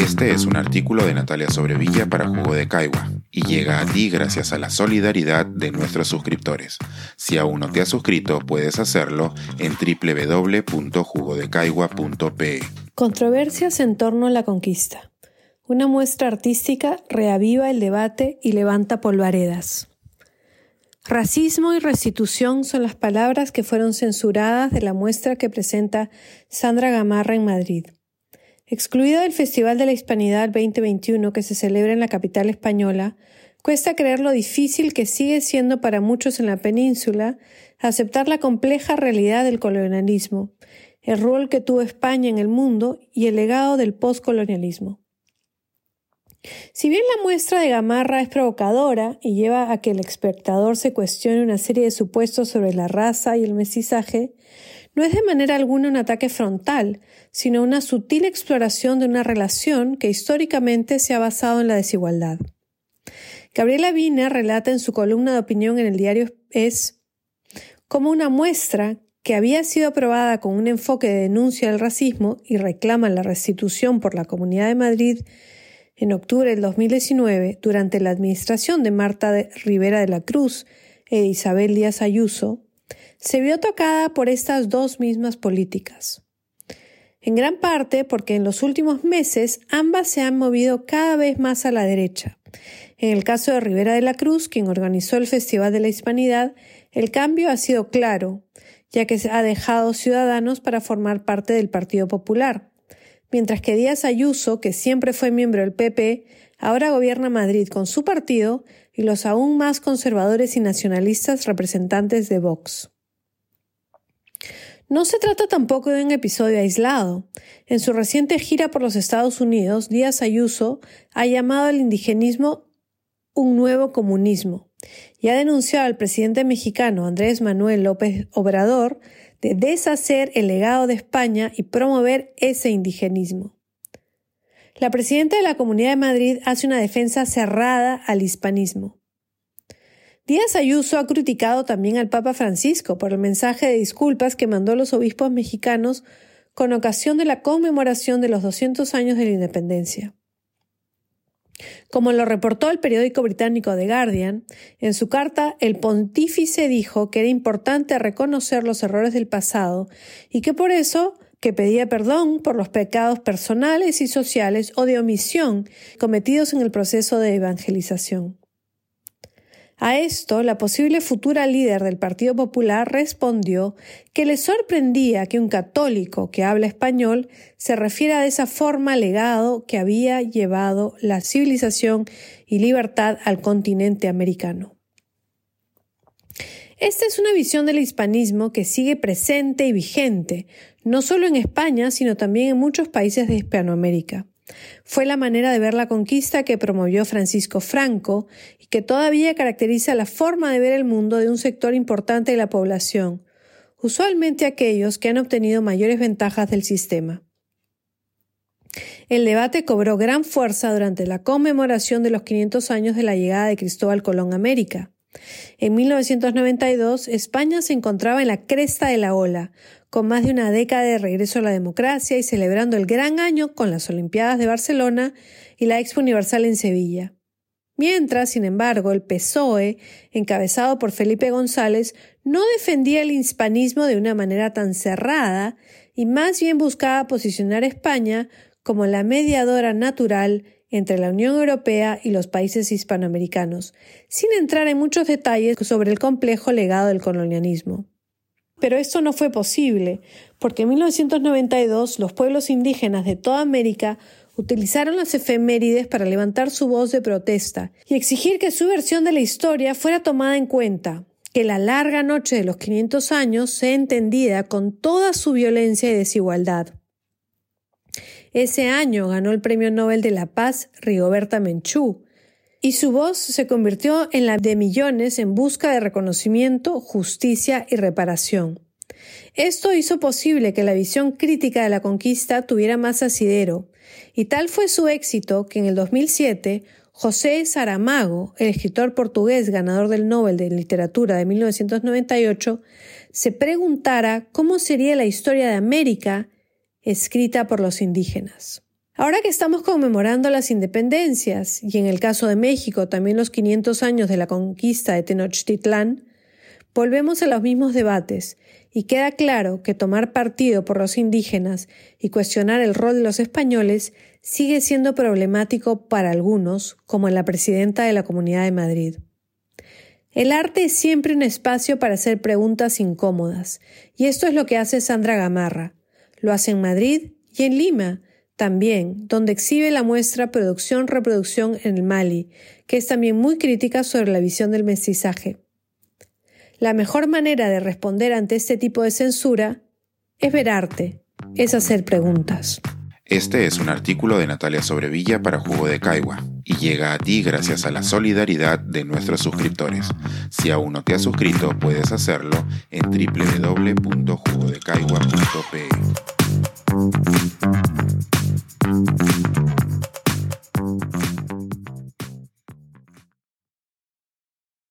Este es un artículo de Natalia Sobrevilla para Jugo de Caigua y llega a ti gracias a la solidaridad de nuestros suscriptores. Si aún no te has suscrito, puedes hacerlo en www.jugodecaigua.pe. Controversias en torno a la conquista. Una muestra artística reaviva el debate y levanta polvaredas. Racismo y restitución son las palabras que fueron censuradas de la muestra que presenta Sandra Gamarra en Madrid. Excluida del Festival de la Hispanidad 2021 que se celebra en la capital española, cuesta creer lo difícil que sigue siendo para muchos en la península aceptar la compleja realidad del colonialismo, el rol que tuvo España en el mundo y el legado del postcolonialismo. Si bien la muestra de Gamarra es provocadora y lleva a que el espectador se cuestione una serie de supuestos sobre la raza y el mestizaje, no es de manera alguna un ataque frontal, sino una sutil exploración de una relación que históricamente se ha basado en la desigualdad. Gabriela Wiener relata en su columna de opinión en el diario Es como una muestra que había sido aprobada con un enfoque de denuncia del racismo y reclama la restitución por la Comunidad de Madrid en octubre del 2019, durante la administración de Marta Rivera de la Cruz e Isabel Díaz Ayuso, se vio tocada por estas dos mismas políticas. En gran parte porque en los últimos meses ambas se han movido cada vez más a la derecha. En el caso de Rivera de la Cruz, quien organizó el Festival de la Hispanidad, el cambio ha sido claro, ya que ha dejado ciudadanos para formar parte del Partido Popular, mientras que Díaz Ayuso, que siempre fue miembro del PP, ahora gobierna Madrid con su partido y los aún más conservadores y nacionalistas representantes de Vox. No se trata tampoco de un episodio aislado. En su reciente gira por los Estados Unidos, Díaz Ayuso ha llamado al indigenismo un nuevo comunismo y ha denunciado al presidente mexicano Andrés Manuel López Obrador de deshacer el legado de España y promover ese indigenismo. La presidenta de la Comunidad de Madrid hace una defensa cerrada al hispanismo. Díaz Ayuso ha criticado también al Papa Francisco por el mensaje de disculpas que mandó a los obispos mexicanos con ocasión de la conmemoración de los 200 años de la independencia. Como lo reportó el periódico británico The Guardian, en su carta el pontífice dijo que era importante reconocer los errores del pasado y que por eso que pedía perdón por los pecados personales y sociales o de omisión cometidos en el proceso de evangelización. A esto, la posible futura líder del Partido Popular respondió que le sorprendía que un católico que habla español se refiera de esa forma legado que había llevado la civilización y libertad al continente americano. Esta es una visión del hispanismo que sigue presente y vigente, no solo en España, sino también en muchos países de Hispanoamérica. Fue la manera de ver la conquista que promovió Francisco Franco y que todavía caracteriza la forma de ver el mundo de un sector importante de la población, usualmente aquellos que han obtenido mayores ventajas del sistema. El debate cobró gran fuerza durante la conmemoración de los 500 años de la llegada de Cristóbal Colón a América. En 1992, España se encontraba en la cresta de la ola, con más de una década de regreso a la democracia y celebrando el gran año con las Olimpiadas de Barcelona y la Expo Universal en Sevilla. Mientras, sin embargo, el PSOE, encabezado por Felipe González, no defendía el hispanismo de una manera tan cerrada y más bien buscaba posicionar a España como la mediadora natural entre la Unión Europea y los países hispanoamericanos, sin entrar en muchos detalles sobre el complejo legado del colonialismo. Pero esto no fue posible, porque en 1992 los pueblos indígenas de toda América utilizaron las efemérides para levantar su voz de protesta y exigir que su versión de la historia fuera tomada en cuenta, que la larga noche de los 500 años sea entendida con toda su violencia y desigualdad. Ese año ganó el Premio Nobel de la Paz Rigoberta Menchú, y su voz se convirtió en la de millones en busca de reconocimiento, justicia y reparación. Esto hizo posible que la visión crítica de la conquista tuviera más asidero, y tal fue su éxito que en el 2007 José Saramago, el escritor portugués ganador del Nobel de Literatura de 1998, se preguntara cómo sería la historia de América escrita por los indígenas. Ahora que estamos conmemorando las independencias y en el caso de México también los 500 años de la conquista de Tenochtitlán, volvemos a los mismos debates y queda claro que tomar partido por los indígenas y cuestionar el rol de los españoles sigue siendo problemático para algunos, como la presidenta de la Comunidad de Madrid. El arte es siempre un espacio para hacer preguntas incómodas, y esto es lo que hace Sandra Gamarra. Lo hace en Madrid y en Lima, también, donde exhibe la muestra Producción-Reproducción en el Mali, que es también muy crítica sobre la visión del mestizaje. La mejor manera de responder ante este tipo de censura es ver arte, es hacer preguntas. Este es un artículo de Natalia Sobrevilla para Jugo de Caigua y llega a ti gracias a la solidaridad de nuestros suscriptores. Si aún no te has suscrito, puedes hacerlo en www.jugodecaigua.pe.